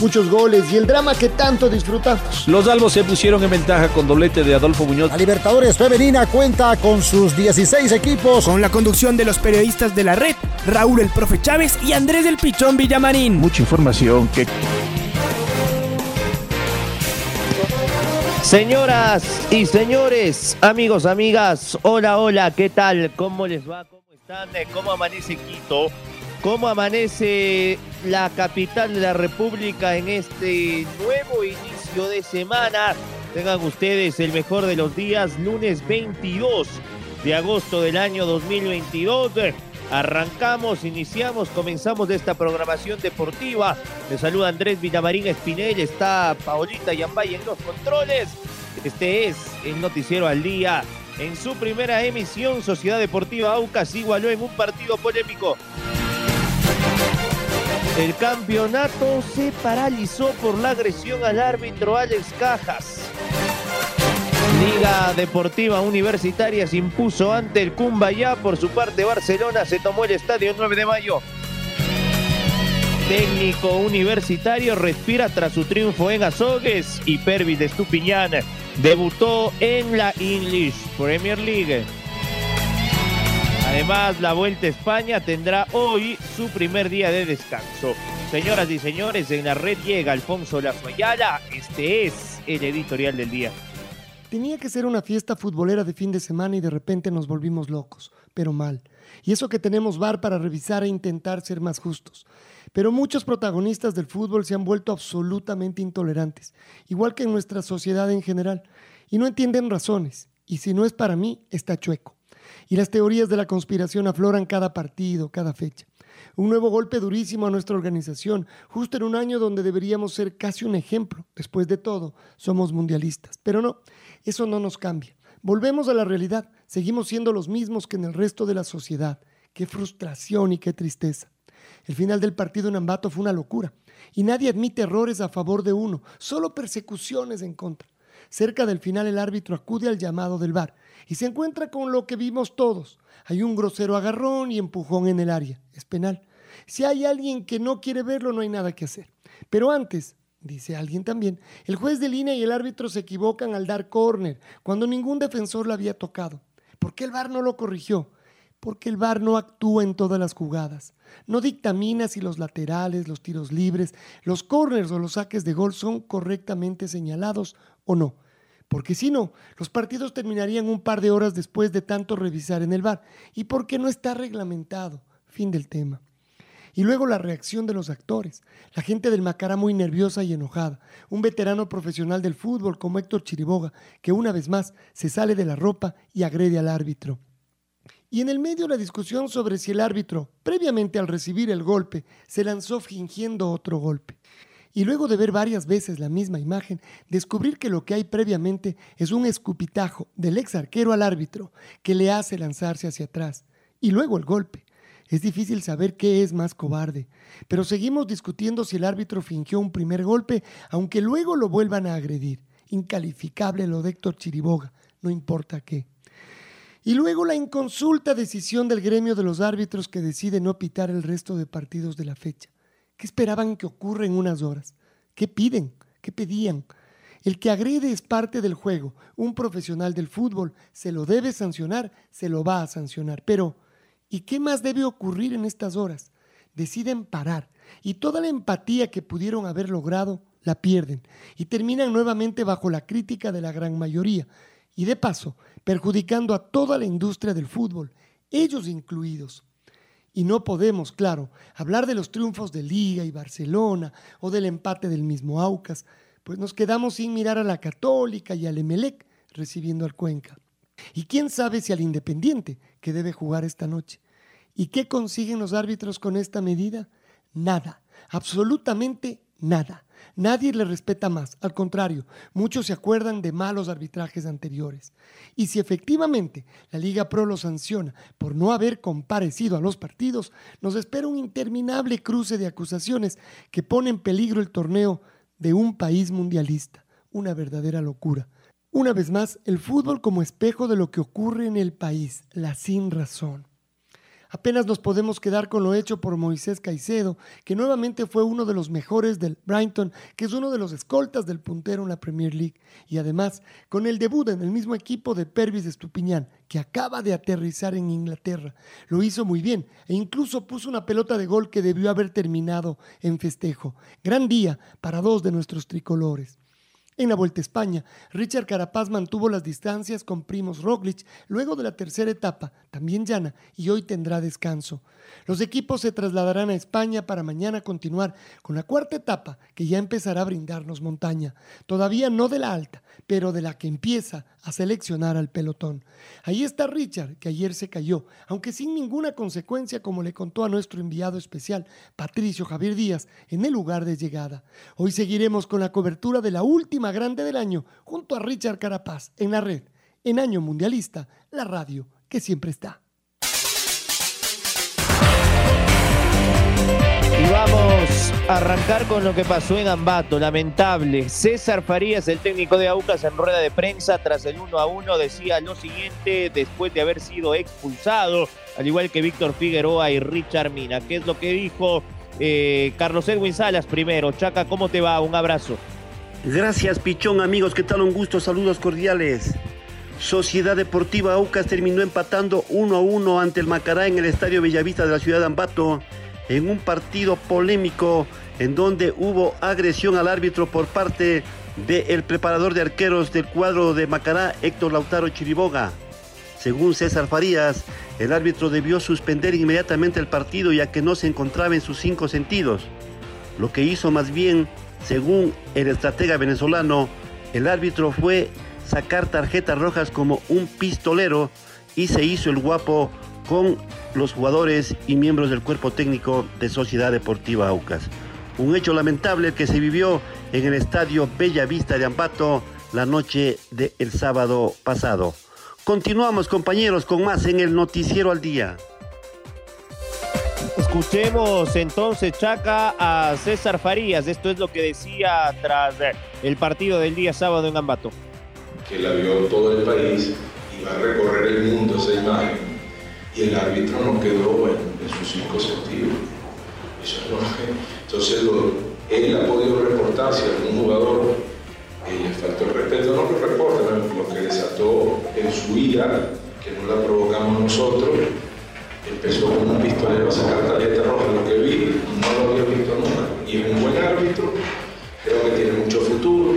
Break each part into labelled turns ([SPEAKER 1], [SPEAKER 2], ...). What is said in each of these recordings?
[SPEAKER 1] muchos goles y el drama que tanto disfrutamos.
[SPEAKER 2] Los albos se pusieron en ventaja con doblete de Adolfo Muñoz.
[SPEAKER 3] La Libertadores Femenina cuenta con sus 16 equipos.
[SPEAKER 4] Con la conducción de los periodistas de la red, Raúl el Profe Chávez y Andrés del Pichón Villamarín.
[SPEAKER 2] Mucha información que...
[SPEAKER 5] Señoras y señores, amigos, amigas, hola, hola, ¿qué tal? ¿Cómo les va? ¿Cómo están? ¿Cómo amanece Quito? Cómo amanece la capital de la República en este nuevo inicio de semana. Tengan ustedes el mejor de los días, lunes 22 de agosto del año 2022. Arrancamos, iniciamos, comenzamos esta programación deportiva. Les saluda Andrés Villamarín Espinel, está Paolita Yambay en los controles. Este es el Noticiero al Día. En su primera emisión, Sociedad Deportiva Aucas igualó en un partido polémico el campeonato se paralizó por la agresión al árbitro Alex Cajas. Liga Deportiva Universitaria se impuso ante el Cumbayá. Por su parte, Barcelona se tomó el estadio 9 de mayo. Técnico universitario respira tras su triunfo en Azogues y Pervis de debutó en la English Premier League. Además, la Vuelta a España tendrá hoy su primer día de descanso. Señoras y señores, en la red llega Alfonso Lazoyala. Este es el editorial del día.
[SPEAKER 1] Tenía que ser una fiesta futbolera de fin de semana y de repente nos volvimos locos, pero mal. Y eso que tenemos bar para revisar e intentar ser más justos. Pero muchos protagonistas del fútbol se han vuelto absolutamente intolerantes, igual que en nuestra sociedad en general, y no entienden razones. Y si no es para mí, está chueco y las teorías de la conspiración afloran cada partido, cada fecha. Un nuevo golpe durísimo a nuestra organización, justo en un año donde deberíamos ser casi un ejemplo. Después de todo, somos mundialistas. Pero no, eso no nos cambia. Volvemos a la realidad, seguimos siendo los mismos que en el resto de la sociedad. Qué frustración y qué tristeza. El final del partido en Ambato fue una locura y nadie admite errores a favor de uno, solo persecuciones en contra. Cerca del final el árbitro acude al llamado del VAR y se encuentra con lo que vimos todos. Hay un grosero agarrón y empujón en el área. Es penal. Si hay alguien que no quiere verlo, no hay nada que hacer. Pero antes, dice alguien también, el juez de línea y el árbitro se equivocan al dar córner cuando ningún defensor lo había tocado. ¿Por qué el VAR no lo corrigió? Porque el VAR no actúa en todas las jugadas. No dictamina si los laterales, los tiros libres, los corners o los saques de gol son correctamente señalados o no porque si no, los partidos terminarían un par de horas después de tanto revisar en el bar, y porque no está reglamentado. Fin del tema. Y luego la reacción de los actores. La gente del Macará muy nerviosa y enojada. Un veterano profesional del fútbol como Héctor Chiriboga, que una vez más se sale de la ropa y agrede al árbitro. Y en el medio la discusión sobre si el árbitro, previamente al recibir el golpe, se lanzó fingiendo otro golpe y luego de ver varias veces la misma imagen, descubrir que lo que hay previamente es un escupitajo del ex arquero al árbitro que le hace lanzarse hacia atrás y luego el golpe. Es difícil saber qué es más cobarde, pero seguimos discutiendo si el árbitro fingió un primer golpe, aunque luego lo vuelvan a agredir. Incalificable lo de Héctor Chiriboga, no importa qué. Y luego la inconsulta decisión del gremio de los árbitros que decide no pitar el resto de partidos de la fecha. ¿Qué esperaban que ocurra en unas horas? ¿Qué piden? ¿Qué pedían? El que agrede es parte del juego. Un profesional del fútbol se lo debe sancionar, se lo va a sancionar. Pero, ¿y qué más debe ocurrir en estas horas? Deciden parar y toda la empatía que pudieron haber logrado la pierden y terminan nuevamente bajo la crítica de la gran mayoría y de paso perjudicando a toda la industria del fútbol, ellos incluidos. Y no podemos, claro, hablar de los triunfos de Liga y Barcelona o del empate del mismo Aucas, pues nos quedamos sin mirar a la Católica y al Emelec recibiendo al Cuenca. Y quién sabe si al Independiente, que debe jugar esta noche. ¿Y qué consiguen los árbitros con esta medida? Nada, absolutamente nada. Nadie le respeta más, al contrario, muchos se acuerdan de malos arbitrajes anteriores. Y si efectivamente la Liga Pro lo sanciona por no haber comparecido a los partidos, nos espera un interminable cruce de acusaciones que pone en peligro el torneo de un país mundialista. Una verdadera locura. Una vez más, el fútbol como espejo de lo que ocurre en el país, la sin razón. Apenas nos podemos quedar con lo hecho por Moisés Caicedo, que nuevamente fue uno de los mejores del Brighton, que es uno de los escoltas del puntero en la Premier League, y además con el debut en el mismo equipo de Pervis Estupiñán, que acaba de aterrizar en Inglaterra. Lo hizo muy bien e incluso puso una pelota de gol que debió haber terminado en festejo. Gran día para dos de nuestros tricolores. En la Vuelta a España, Richard Carapaz mantuvo las distancias con Primos Roglic luego de la tercera etapa, también llana, y hoy tendrá descanso. Los equipos se trasladarán a España para mañana continuar con la cuarta etapa que ya empezará a brindarnos montaña, todavía no de la alta, pero de la que empieza a seleccionar al pelotón. Ahí está Richard, que ayer se cayó, aunque sin ninguna consecuencia como le contó a nuestro enviado especial, Patricio Javier Díaz, en el lugar de llegada. Hoy seguiremos con la cobertura de la última grande del año junto a Richard Carapaz en la red, en Año Mundialista, la radio que siempre está.
[SPEAKER 5] Y vamos a arrancar con lo que pasó en Ambato, lamentable. César Farías, el técnico de Aucas en rueda de prensa tras el 1 a 1, decía lo siguiente después de haber sido expulsado, al igual que Víctor Figueroa y Richard Mina. ¿Qué es lo que dijo eh, Carlos Edwin Salas primero? Chaca, ¿cómo te va? Un abrazo.
[SPEAKER 6] Gracias, Pichón, amigos. ¿Qué tal? Un gusto. Saludos cordiales. Sociedad Deportiva Aucas terminó empatando 1 a 1 ante el Macará en el Estadio Bellavista de la ciudad de Ambato en un partido polémico en donde hubo agresión al árbitro por parte del preparador de arqueros del cuadro de Macará, Héctor Lautaro Chiriboga. Según César Farías, el árbitro debió suspender inmediatamente el partido ya que no se encontraba en sus cinco sentidos. Lo que hizo más bien, según el estratega venezolano, el árbitro fue sacar tarjetas rojas como un pistolero y se hizo el guapo con los jugadores y miembros del cuerpo técnico de Sociedad Deportiva Aucas. Un hecho lamentable que se vivió en el estadio Bella Vista de Ambato la noche del sábado pasado. Continuamos compañeros con más en el Noticiero al Día.
[SPEAKER 5] Escuchemos entonces, Chaca, a César Farías. Esto es lo que decía tras el partido del día sábado en Ambato.
[SPEAKER 7] Que la vio todo el país y va a recorrer el mundo esa imagen y el árbitro no quedó en, sus cinco sentidos. Eso entonces él ha podido reportar si algún jugador eh, le faltó el respeto, no lo reporta, lo que desató en su ira, que no la provocamos nosotros, empezó con un pistolero a sacar tarjeta roja, lo que vi, no lo había visto nunca. Y es un buen árbitro, creo que tiene mucho futuro,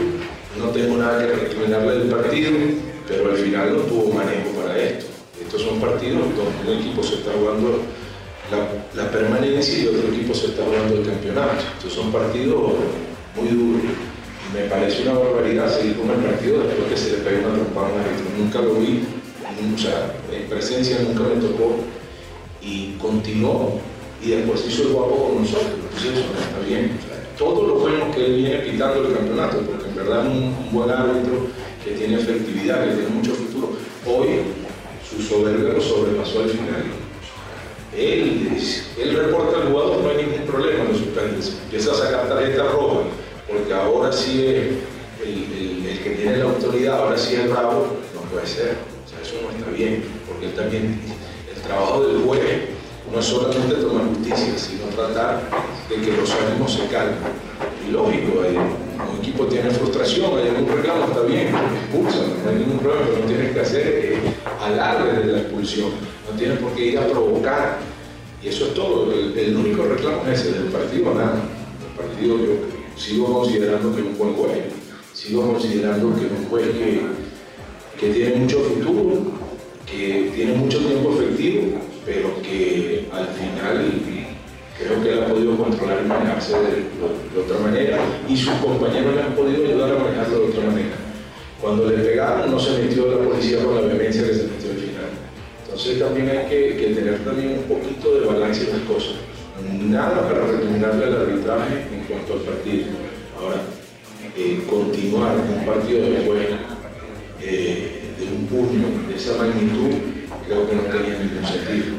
[SPEAKER 7] no tengo nada que recriminarle del partido, pero al final no tuvo manejo para esto. Estos son partidos donde un equipo se está jugando la, permanencia y otro equipo se está jugando el campeonato. Estos son partidos muy duros. Me parece una barbaridad seguir con el partido después que se le pega una trompada a un Nunca lo vi, o en presencia nunca me tocó. Y continuó y después hizo el guapo con nosotros. Entonces eso no está bien. todo lo bueno que él viene quitando el campeonato, porque en verdad es un, buen árbitro que tiene efectividad, que tiene mucho futuro. Hoy su soberbia sobrepasó al final. Él, él reporta al jugador, no hay ningún problema, lo suspende. Empieza a sacar tarjeta roja, porque ahora sí es el, el, que tiene la autoridad, ahora sí es bravo, no puede ser. O sea, eso no está bien, porque él también, el trabajo del juez no es solamente tomar justicia, sino tratar de que los ánimos se calmen. Y lógico, hay, un equipo tiene frustración, hay algún reclamo, está bien, expulsa, no hay ningún problema, pero no tienes que hacer eh, alarde de la expulsión, no tienes por qué ir a provocar. Y eso es todo, el, único reclamo es ese, del partido nada. El partido yo sigo considerando que es un buen juez, sigo considerando que es un juez que tiene mucho futuro, que tiene mucho tiempo efectivo, pero que al final creo que él ha podido controlar y manejarse de, otra manera y sus compañeros le han podido ayudar a manejarlo de otra manera. Cuando le pegaron no se metió la policía con la vehemencia que se metió al final. Entonces también hay que, tener también un poquito de balance en las cosas. nada para recomendarle al arbitraje en cuanto al partido. Ahora, eh, continuar un partido eh, de un puño de esa magnitud, creo que no tenía ningún sentido.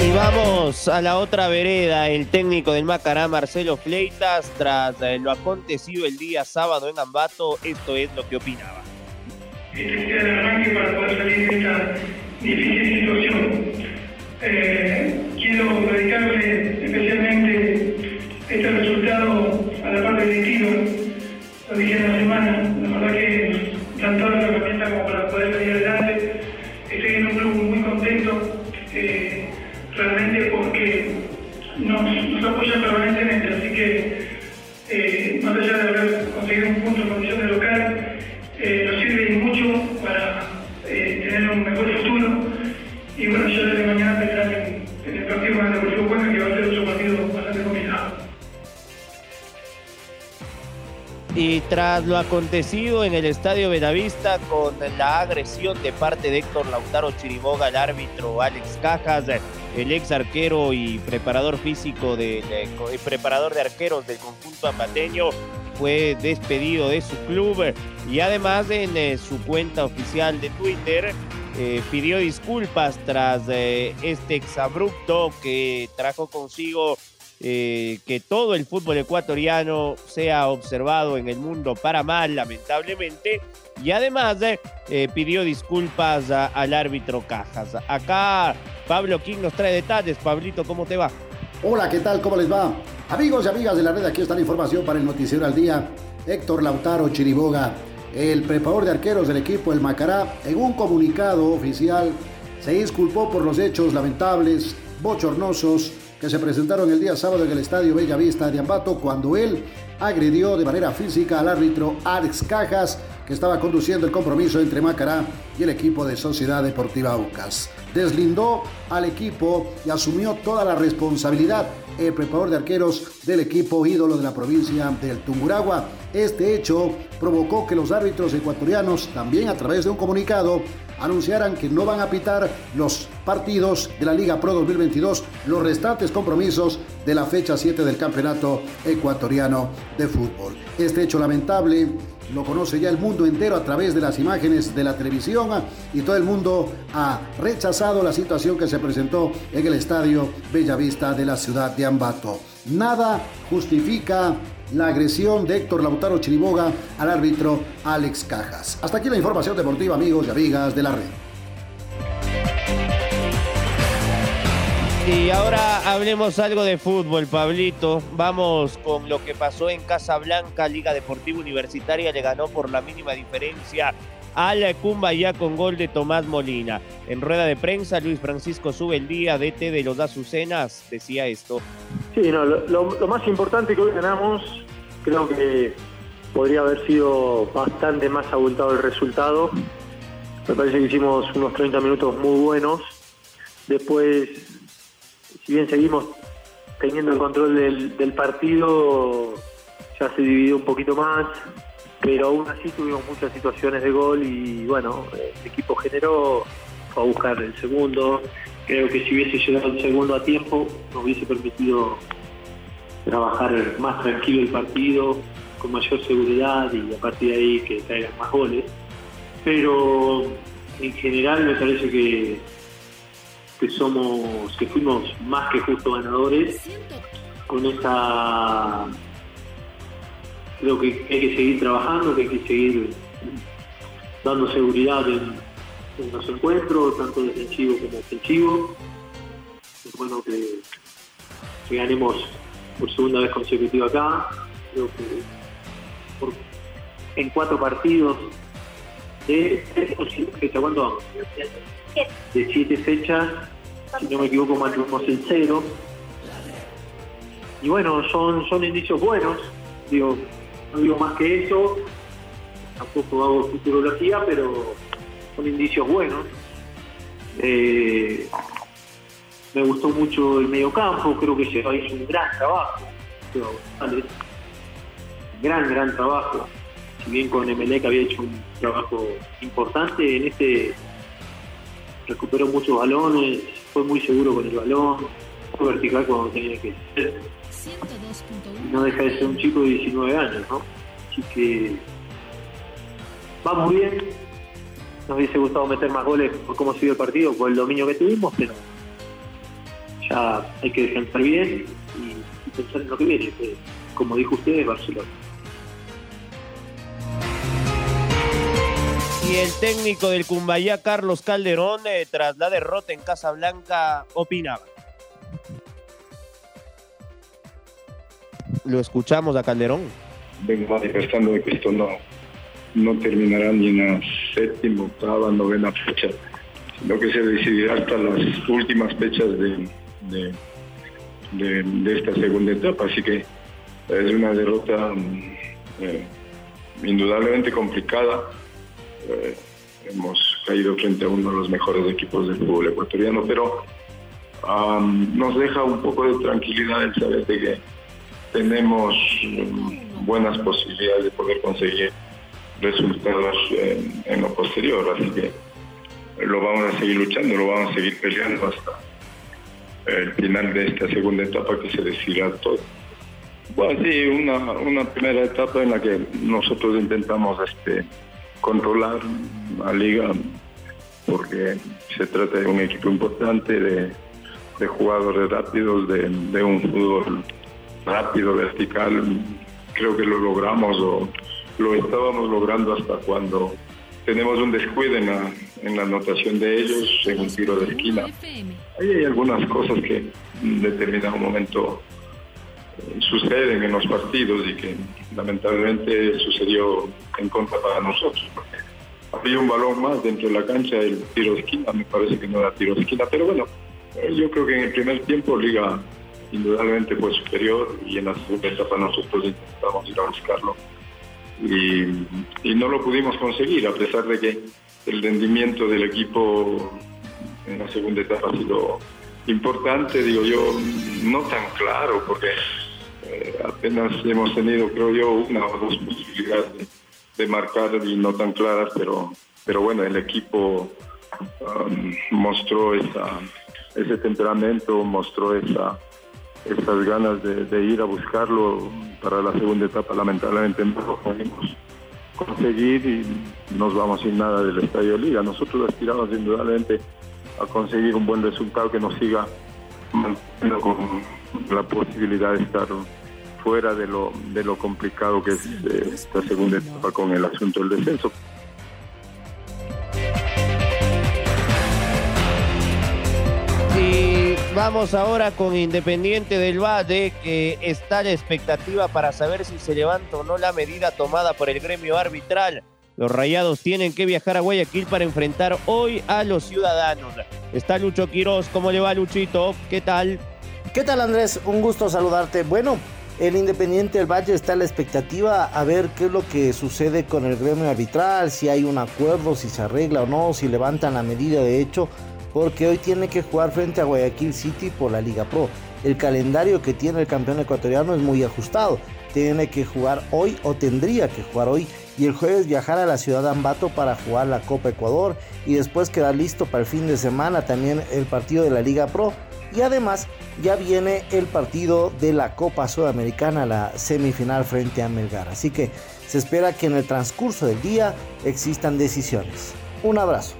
[SPEAKER 5] Y vamos a la otra vereda, el técnico del Macará, Marcelo Fleitas, tras eh, lo acontecido el día sábado en Ambato, esto es lo que opinaba.
[SPEAKER 8] Este es el arranque para poder salir de esta difícil situación. Eh, quiero dedicarle especialmente este resultado a la parte directiva. Lo dije
[SPEAKER 5] lo acontecido en el Estadio Benavista con la agresión de parte de Héctor Lautaro Chiriboga al árbitro Alex Cajas, el ex arquero y preparador físico de, preparador de arqueros del conjunto apateño, fue despedido de su club y además en eh, su cuenta oficial de Twitter eh, pidió disculpas tras eh, este exabrupto que trajo consigo eh, que todo el fútbol ecuatoriano sea observado en el mundo para mal, lamentablemente, y además eh, eh, pidió disculpas al árbitro Cajas. Acá Pablo King nos trae detalles. Pablito, ¿cómo te va?
[SPEAKER 3] Hola, ¿qué tal? ¿Cómo les va? Amigos y amigas de la red, aquí está la información para el Noticiero al Día. Héctor Lautaro Chiriboga, el preparador de arqueros del equipo El Macará, en un comunicado oficial se disculpó por los hechos lamentables, bochornosos, que se presentaron el día sábado en el Estadio Bella Vista de Ambato cuando él agredió de manera física al árbitro Alex Cajas, que estaba conduciendo el compromiso entre Macará y el equipo de Sociedad Deportiva Aucas. Deslindó al equipo y asumió toda la responsabilidad el preparador de arqueros del equipo ídolo de la provincia del Tunguragua. Este hecho provocó que los árbitros ecuatorianos, también a través de un comunicado, anunciaran que no van a pitar los partidos de la Liga Pro 2022, los restantes compromisos de la fecha 7 del Campeonato Ecuatoriano de Fútbol. Este hecho lamentable lo conoce ya el mundo entero a través de las imágenes de la televisión ah, y todo el mundo ha rechazado la situación que se presentó en el estadio Bellavista de la ciudad de Ambato. Nada justifica la agresión de Héctor Lautaro Chiriboga al árbitro Alex Cajas. Hasta aquí la información deportiva, amigos y amigas de la red.
[SPEAKER 5] Y ahora hablemos algo de fútbol, Pablito. Vamos con lo que pasó en Casablanca, Liga Deportiva Universitaria le ganó por la mínima diferencia al Cumbaya con gol de Tomás Molina. En rueda de prensa, Luis Francisco sube el día, DT de los Azucenas, decía esto.
[SPEAKER 9] Sí, no, lo, más importante que hoy ganamos, creo que podría haber sido bastante más abultado el resultado. Me parece que hicimos unos 30 minutos muy buenos. Después, si bien seguimos teniendo el control del partido, ya se dividió un poquito más, pero aún así tuvimos muchas situaciones de gol y bueno, el equipo generó, fue a buscar el segundo. Creo que si hubiese llegado el segundo a tiempo, nos hubiese permitido trabajar más tranquilo el partido, con mayor seguridad y a partir de ahí que caigan más goles. Pero en general me parece que, que somos, que fuimos más que justo ganadores con esa creo que hay que seguir trabajando, que hay que seguir dando seguridad en, los encuentros, tanto defensivo como ofensivo. Es bueno que, ganemos por segunda vez consecutiva acá. Creo que en cuatro partidos de fecha, ¿cuánto? De siete fechas, si no me equivoco, mantuvimos el cero. Y bueno, son, son indicios buenos. Digo, no digo más que eso, tampoco hago futurología, pero son indicios buenos. Eh, me gustó mucho el mediocampo, creo que se hizo un gran trabajo. Gran, gran trabajo. Si bien con Emelec había hecho un trabajo importante, en este recuperó muchos balones, fue fue muy seguro con el balón, muy vertical cuando tenía que ser. No deja de ser un chico de 19 años, ¿no? Así que va muy bien. Nos hubiese gustado meter más goles por cómo sigue el partido, por el dominio que tuvimos, pero ya hay que descansar bien y, y pensar en lo que viene, que, como dijo usted, es Barcelona.
[SPEAKER 5] Y el técnico del Cumbayá, Carlos Calderón, eh, tras la derrota en Casablanca, opinaba. Lo escuchamos a Calderón.
[SPEAKER 10] vengo manifestando de que esto no, no terminará ni en la séptima, octava, novena fecha, sino que se decidirá hasta las últimas fechas de, de, esta segunda etapa. Así que es una derrota mm, eh, indudablemente complicada. Eh, hemos caído frente a uno de los mejores equipos del fútbol ecuatoriano, pero am, nos deja un poco de tranquilidad el saber de que tenemos mm, buenas posibilidades de poder conseguir resultados en, lo posterior, así que lo vamos a seguir luchando, lo vamos a seguir peleando hasta el final de esta segunda etapa que se decidirá todo. Bueno, sí, una, una primera etapa en la que nosotros intentamos este, controlar la liga porque se trata de un equipo importante, de, de jugadores rápidos, de, de un fútbol rápido, vertical. Creo que lo logramos o lo estábamos logrando hasta cuando tenemos un descuido en la, en la anotación de ellos en un tiro de esquina. Ahí hay algunas cosas que en determinado momento eh, suceden en los partidos y que lamentablemente sucedió en contra para nosotros. Había un balón más dentro de la cancha, el tiro de esquina, me parece que no era tiro de esquina, pero bueno, eh, yo creo que en el primer tiempo Liga indudablemente fue superior y en la segunda etapa nosotros intentamos ir a buscarlo. Y, y no lo pudimos conseguir, a pesar de que el rendimiento del equipo en la segunda etapa ha sido importante, digo yo, no tan claro, porque eh, apenas hemos tenido, creo yo, una o dos posibilidades de, marcar y no tan claras, pero, pero bueno, el equipo um, mostró ese temperamento, mostró esa, esas ganas de, de ir a buscarlo para la segunda etapa. Lamentablemente no lo pudimos conseguir y nos vamos sin nada del Estadio Liga. Nosotros aspiramos indudablemente a conseguir un buen resultado que nos siga con la posibilidad de estar fuera de lo, de lo complicado que es eh, esta segunda etapa con el asunto del descenso.
[SPEAKER 5] Vamos ahora con Independiente del Valle, que está la expectativa para saber si se levanta o no la medida tomada por el gremio arbitral. Los rayados tienen que viajar a Guayaquil para enfrentar hoy a los ciudadanos. Está Lucho Quiroz, ¿cómo le va Luchito? ¿Qué tal?
[SPEAKER 11] ¿Qué tal Andrés? Un gusto saludarte. Bueno, el Independiente del Valle está a la expectativa a ver qué es lo que sucede con el gremio arbitral, si hay un acuerdo, si se arregla o no, si levantan la medida de hecho, porque hoy tiene que jugar frente a Guayaquil City por la Liga Pro. El calendario que tiene el campeón ecuatoriano es muy ajustado. Tiene que jugar hoy o tendría que jugar hoy y el jueves viajar a la ciudad de Ambato para jugar la Copa Ecuador y después quedar listo para el fin de semana también el partido de la Liga Pro y además ya viene el partido de la Copa Sudamericana, la semifinal frente a Melgar. Así que se espera que en el transcurso del día existan decisiones. Un abrazo.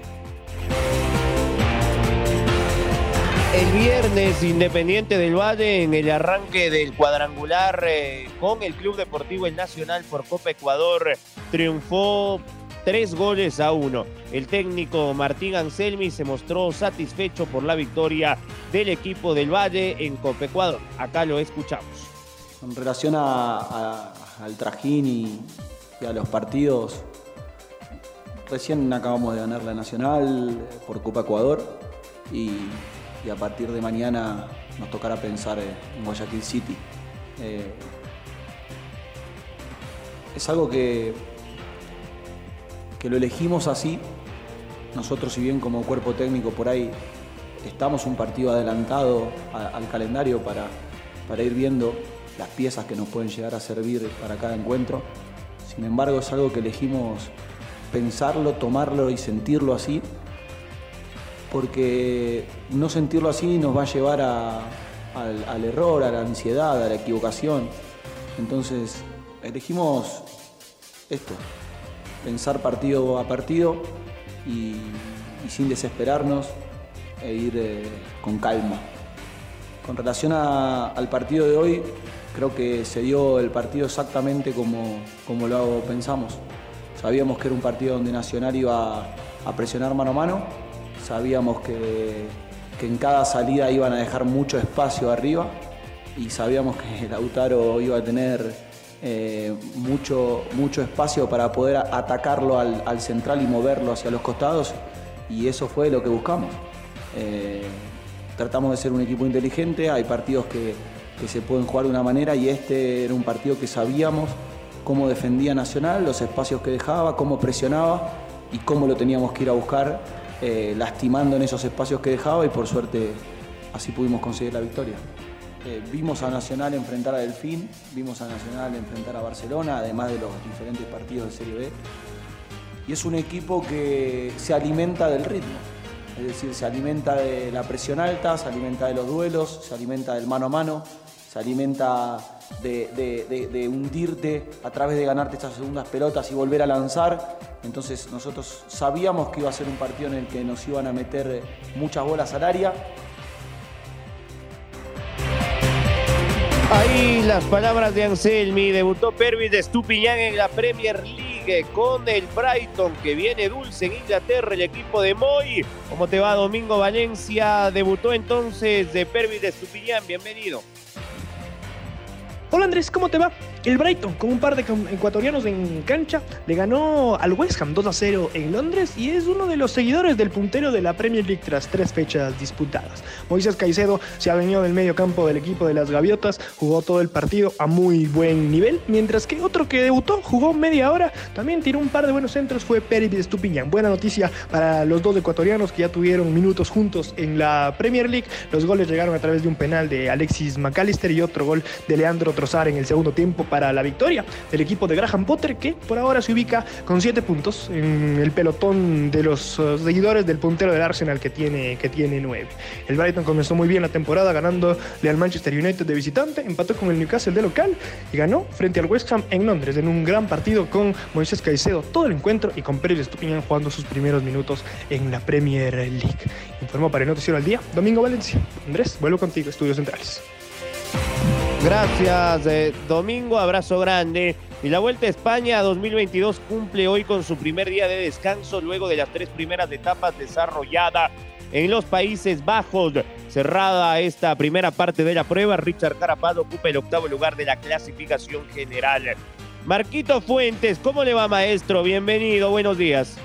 [SPEAKER 5] El viernes, Independiente del Valle, en el arranque del cuadrangular eh, con el Club Deportivo El Nacional por Copa Ecuador, triunfó tres goles a uno. El técnico Martín Anselmi se mostró satisfecho por la victoria del equipo del Valle en Copa Ecuador. Acá lo escuchamos.
[SPEAKER 12] En relación a- al trajín y, y a los partidos, recién acabamos de ganar la Nacional por Copa Ecuador y, y a partir de mañana nos tocará pensar eh, en Guayaquil City. Eh, es algo que, que lo elegimos así. Nosotros, si bien como cuerpo técnico por ahí estamos un partido adelantado al calendario para, para ir viendo las piezas que nos pueden llegar a servir para cada encuentro. Sin embargo, es algo que elegimos pensarlo, tomarlo y sentirlo así. Porque no sentirlo así nos va a llevar a- al, error, a la ansiedad, a la equivocación. Entonces elegimos esto, pensar partido a partido y, sin desesperarnos e ir eh, con calma. Con relación al partido de hoy, creo que se dio el partido exactamente como, como lo pensamos. Sabíamos que era un partido donde Nacional iba a presionar mano a mano, sabíamos que, que en cada salida iban a dejar mucho espacio arriba y sabíamos que Lautaro iba a tener eh, mucho, mucho espacio para poder atacarlo al, al central y moverlo hacia los costados y eso fue lo que buscamos. Eh, tratamos de ser un equipo inteligente, hay partidos que, que se pueden jugar de una manera y este era un partido que sabíamos cómo defendía Nacional, los espacios que dejaba, cómo presionaba y cómo lo teníamos que ir a buscar, eh, lastimando en esos espacios que dejaba y por suerte así pudimos conseguir la victoria. Eh, vimos a Nacional enfrentar a Delfín, vimos a Nacional enfrentar a Barcelona, además de los diferentes partidos de Serie B. Y es un equipo que se alimenta del ritmo. Es decir, se alimenta de la presión alta, se alimenta de los duelos, se alimenta del mano a mano, se alimenta de, hundirte a través de ganarte estas segundas pelotas y volver a lanzar. Entonces nosotros sabíamos que iba a ser un partido en el que nos iban a meter muchas bolas al área.
[SPEAKER 5] Ahí las palabras de Anselmi. Debutó Pervis de Estupiñán en la Premier League con el Brighton que viene dulce en Inglaterra, el equipo de Moy. ¿Cómo te va Domingo Valencia? Debutó entonces de Pervis de Estupiñán. Bienvenido.
[SPEAKER 13] Hola Andrés, ¿cómo te va? El Brighton, con un par de ecuatorianos en cancha, le ganó al West Ham 2 a 0 en Londres y es uno de los seguidores del puntero de la Premier League tras tres fechas disputadas. Moisés Caicedo se ha venido del medio campo del equipo de las Gaviotas, jugó todo el partido a muy buen nivel, mientras que otro que debutó, jugó media hora, también tiró un par de buenos centros, fue Pérez Estupiñán. Buena noticia para los dos ecuatorianos que ya tuvieron minutos juntos en la Premier League. Los goles llegaron a través de un penal de Alexis McAllister y otro gol de Leandro Trozar en el segundo tiempo la victoria del equipo de Graham Potter, que por ahora se ubica con 7 puntos en el pelotón de los eh, seguidores del puntero del Arsenal que tiene, que tiene 9. El Brighton comenzó muy bien la temporada ganándole al Manchester United de visitante, empató con el Newcastle de local y ganó frente al West Ham en Londres en un gran partido con Moisés Caicedo todo el encuentro y con Pérez Estupiñán jugando sus primeros minutos en la Premier League. Informó para el Noticiero al Día, Domingo Valencia. Andrés, vuelvo contigo, Estudios Centrales.
[SPEAKER 5] Gracias, eh, Domingo. Abrazo grande. Y la Vuelta a España 2022 cumple hoy con su primer día de descanso luego de las tres primeras etapas desarrolladas en los Países Bajos. Cerrada esta primera parte de la prueba, Richard Carapaz ocupa el octavo lugar de la clasificación general. Marquito Fuentes, ¿cómo le va, maestro? Bienvenido, buenos días.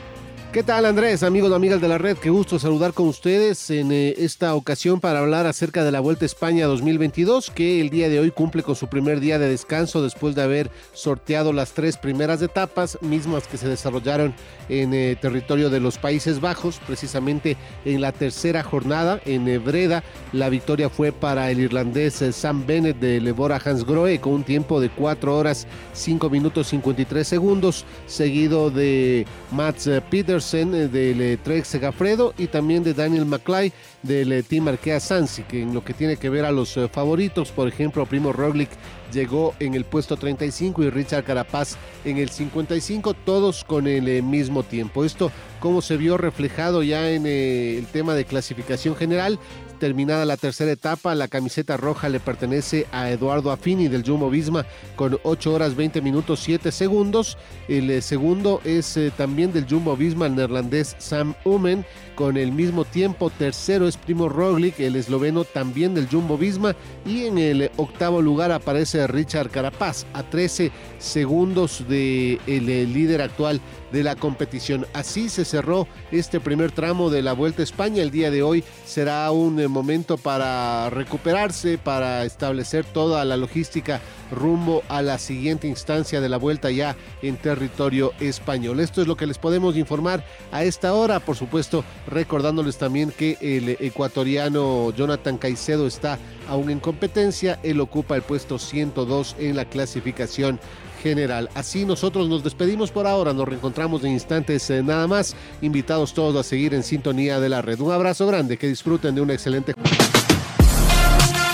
[SPEAKER 14] ¿Qué tal Andrés, amigos y amigas de la red? Qué gusto saludar con ustedes en eh, esta ocasión para hablar acerca de la Vuelta a España 2022, que el día de hoy cumple con su primer día de descanso después de haber sorteado las tres primeras etapas, mismas que se desarrollaron en eh, territorio de los Países Bajos, precisamente en la tercera jornada en eh. La victoria fue para el irlandés eh, Sam Bennett de Lebora Hansgrohe con un tiempo de 4 horas 5 minutos 53 segundos, seguido de Mats eh, Petersen eh, del eh, Trek Segafredo y también de Daniel McFly del eh, Team Arkea Sansi, que en lo que tiene que ver a los favoritos, por ejemplo, Primo Roglic llegó en el puesto 35 y Richard Carapaz en el 55, todos con el mismo tiempo. Esto como se vio reflejado ya en el tema de clasificación general. Terminada la tercera etapa, la camiseta roja le pertenece a Eduardo Affini del Jumbo Visma con 8 horas 20 minutos 7 segundos. El eh, segundo es eh, también del Jumbo Visma, el neerlandés Sam Umen con el mismo tiempo. Tercero es Primo Roglic, el esloveno también del Jumbo Visma. Y en el octavo lugar aparece Richard Carapaz a 13 segundos del de líder actual de la competición. Así se cerró este primer tramo de la Vuelta a España. El día de hoy será un eh, momento para recuperarse, para establecer toda la logística rumbo a la siguiente instancia de la vuelta ya en territorio español. Esto es lo que les podemos informar a esta hora, por supuesto, recordándoles también que el ecuatoriano Jonathan Caicedo está aún en competencia, él ocupa el puesto 102 en la clasificación general. Así nosotros nos despedimos por ahora, nos reencontramos en instantes eh, nada más. Invitados todos a seguir en sintonía de la red. Un abrazo grande, que disfruten de una excelente...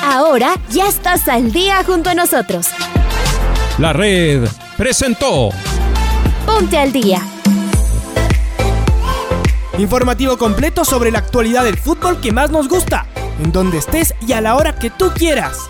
[SPEAKER 15] Ahora ya estás al día junto a nosotros.
[SPEAKER 16] La red presentó
[SPEAKER 15] Ponte al día.
[SPEAKER 4] Informativo completo sobre la actualidad del fútbol que más nos gusta, en donde estés y a la hora que tú quieras.